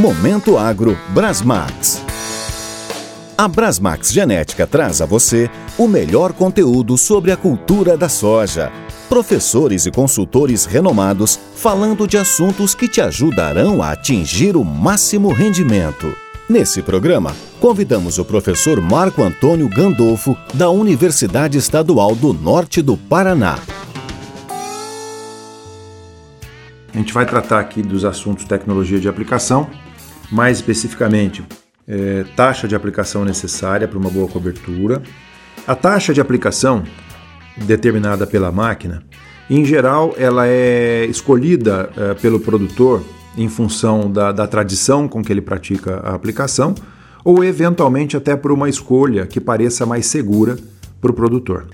Momento Agro Brasmax. A Brasmax Genética traz a você o melhor conteúdo sobre a cultura da soja. Professores e consultores renomados falando de assuntos que te ajudarão a atingir o máximo rendimento. Nesse programa, convidamos o professor Marco Antônio Gandolfo, da Universidade Estadual do Norte do Paraná. A gente vai tratar aqui dos assuntos tecnologia de aplicação, mais especificamente é, taxa de aplicação necessária para uma boa cobertura. A taxa de aplicação determinada pela máquina, em geral, ela é escolhida é, pelo produtor em função da, da tradição com que ele pratica a aplicação, ou eventualmente até por uma escolha que pareça mais segura para o produtor.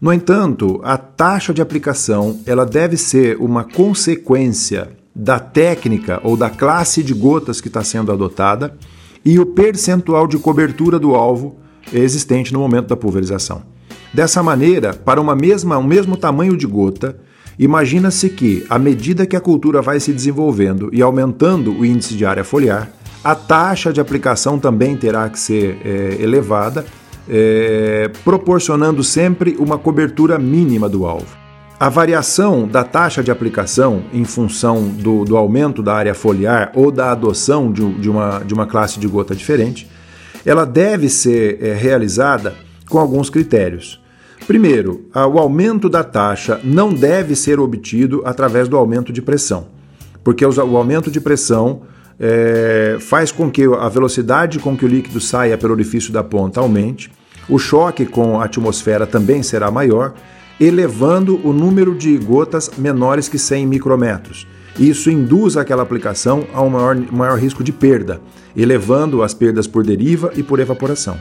No entanto, a taxa de aplicação ela deve ser uma consequência da técnica ou da classe de gotas que está sendo adotada e o percentual de cobertura do alvo existente no momento da pulverização. Dessa maneira, para uma mesma, um mesmo tamanho de gota, imagina-se que, à medida que a cultura vai se desenvolvendo e aumentando o índice de área foliar, a taxa de aplicação também terá que ser é, elevada é, proporcionando sempre uma cobertura mínima do alvo. A variação da taxa de aplicação em função do, do aumento da área foliar ou da adoção de, de, uma, de uma classe de gota diferente, ela deve ser é, realizada com alguns critérios. Primeiro, o aumento da taxa não deve ser obtido através do aumento de pressão, porque o aumento de pressão é, faz com que a velocidade com que o líquido saia pelo orifício da ponta aumente o choque com a atmosfera também será maior, elevando o número de gotas menores que 100 micrometros. Isso induz aquela aplicação a um maior, maior risco de perda, elevando as perdas por deriva e por evaporação.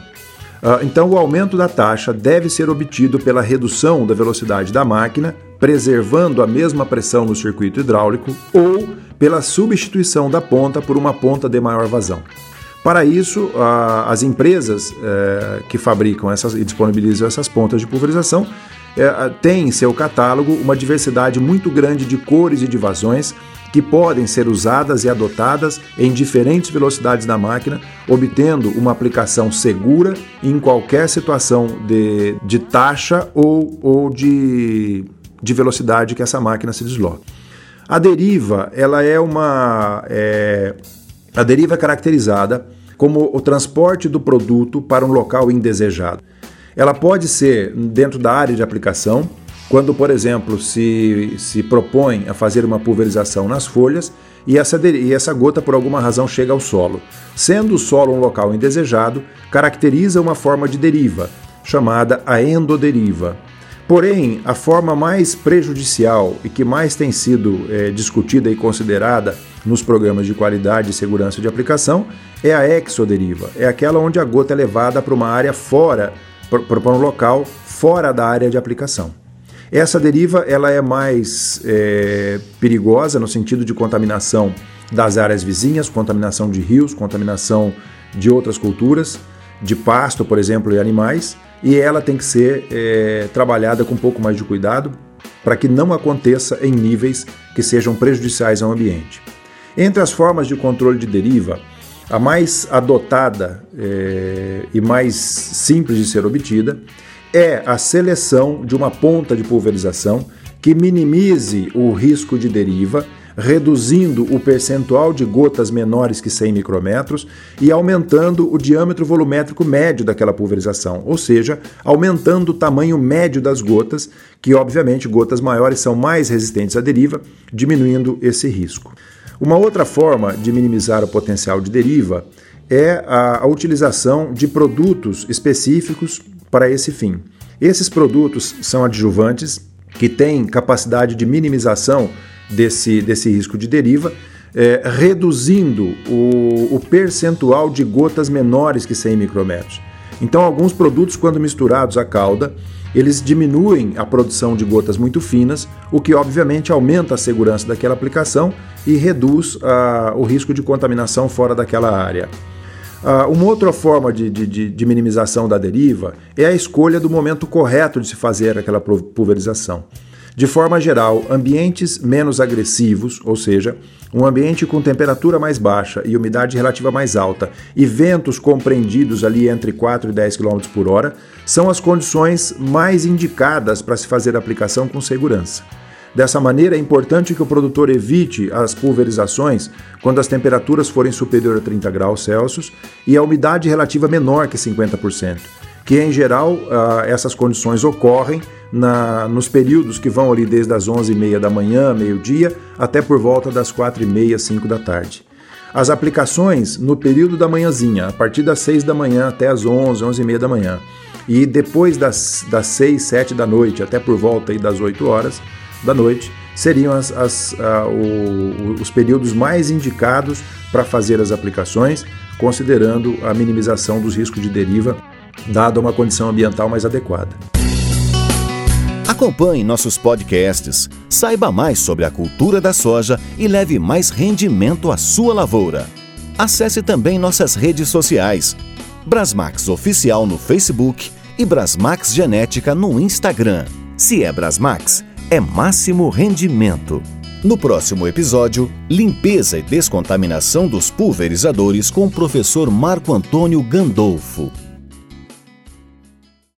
Uh, então, o aumento da taxa deve ser obtido pela redução da velocidade da máquina, preservando a mesma pressão no circuito hidráulico, ou pela substituição da ponta por uma ponta de maior vazão. Para isso, a, as empresas é, que fabricam essas e disponibilizam essas pontas de pulverização é, têm em seu catálogo uma diversidade muito grande de cores e de vazões que podem ser usadas e adotadas em diferentes velocidades da máquina, obtendo uma aplicação segura em qualquer situação de, de taxa ou, ou de, de velocidade que essa máquina se desloca. A deriva ela é uma é, a deriva é caracterizada como o transporte do produto para um local indesejado. Ela pode ser dentro da área de aplicação, quando, por exemplo, se, se propõe a fazer uma pulverização nas folhas e essa, e essa gota, por alguma razão, chega ao solo. Sendo o solo um local indesejado, caracteriza uma forma de deriva, chamada a endoderiva. Porém, a forma mais prejudicial e que mais tem sido é, discutida e considerada nos programas de qualidade e segurança de aplicação é a exoderiva, é aquela onde a gota é levada para uma área fora, para um local fora da área de aplicação. Essa deriva ela é mais é, perigosa no sentido de contaminação das áreas vizinhas, contaminação de rios, contaminação de outras culturas, de pasto, por exemplo, e animais, e ela tem que ser é, trabalhada com um pouco mais de cuidado para que não aconteça em níveis que sejam prejudiciais ao ambiente. Entre as formas de controle de deriva, a mais adotada é, e mais simples de ser obtida é a seleção de uma ponta de pulverização que minimize o risco de deriva, reduzindo o percentual de gotas menores que 100 micrômetros e aumentando o diâmetro volumétrico médio daquela pulverização, ou seja, aumentando o tamanho médio das gotas, que obviamente gotas maiores são mais resistentes à deriva, diminuindo esse risco. Uma outra forma de minimizar o potencial de deriva é a, a utilização de produtos específicos para esse fim. Esses produtos são adjuvantes que têm capacidade de minimização desse, desse risco de deriva, é, reduzindo o, o percentual de gotas menores que 100 micrômetros. Então, alguns produtos, quando misturados à calda, eles diminuem a produção de gotas muito finas, o que obviamente aumenta a segurança daquela aplicação e reduz uh, o risco de contaminação fora daquela área. Uh, uma outra forma de, de, de, minimização da deriva é a escolha do momento correto de se fazer aquela pulverização. De forma geral, ambientes menos agressivos, ou seja, um ambiente com temperatura mais baixa e umidade relativa mais alta e ventos compreendidos ali entre 4 e 10 km por hora, são as condições mais indicadas para se fazer a aplicação com segurança. Dessa maneira, é importante que o produtor evite as pulverizações quando as temperaturas forem superiores a 30 graus Celsius e a umidade relativa menor que 50% que em geral uh, essas condições ocorrem na, nos períodos que vão ali desde as 11h30 da manhã, meio-dia, até por volta das 4h30, 5 da tarde. As aplicações no período da manhãzinha, a partir das 6 da manhã até as 11, 11h30 da manhã, e depois das, das 6, 7 da noite até por volta das 8 horas da noite, seriam as, as, uh, o, os períodos mais indicados para fazer as aplicações, considerando a minimização dos riscos de deriva dada uma condição ambiental mais adequada. Acompanhe nossos podcasts, saiba mais sobre a cultura da soja e leve mais rendimento à sua lavoura. Acesse também nossas redes sociais, Brasmax Oficial no Facebook e Brasmax Genética no Instagram. Se é Brasmax, é máximo rendimento. No próximo episódio, limpeza e descontaminação dos pulverizadores com o professor Marco Antônio Gandolfo.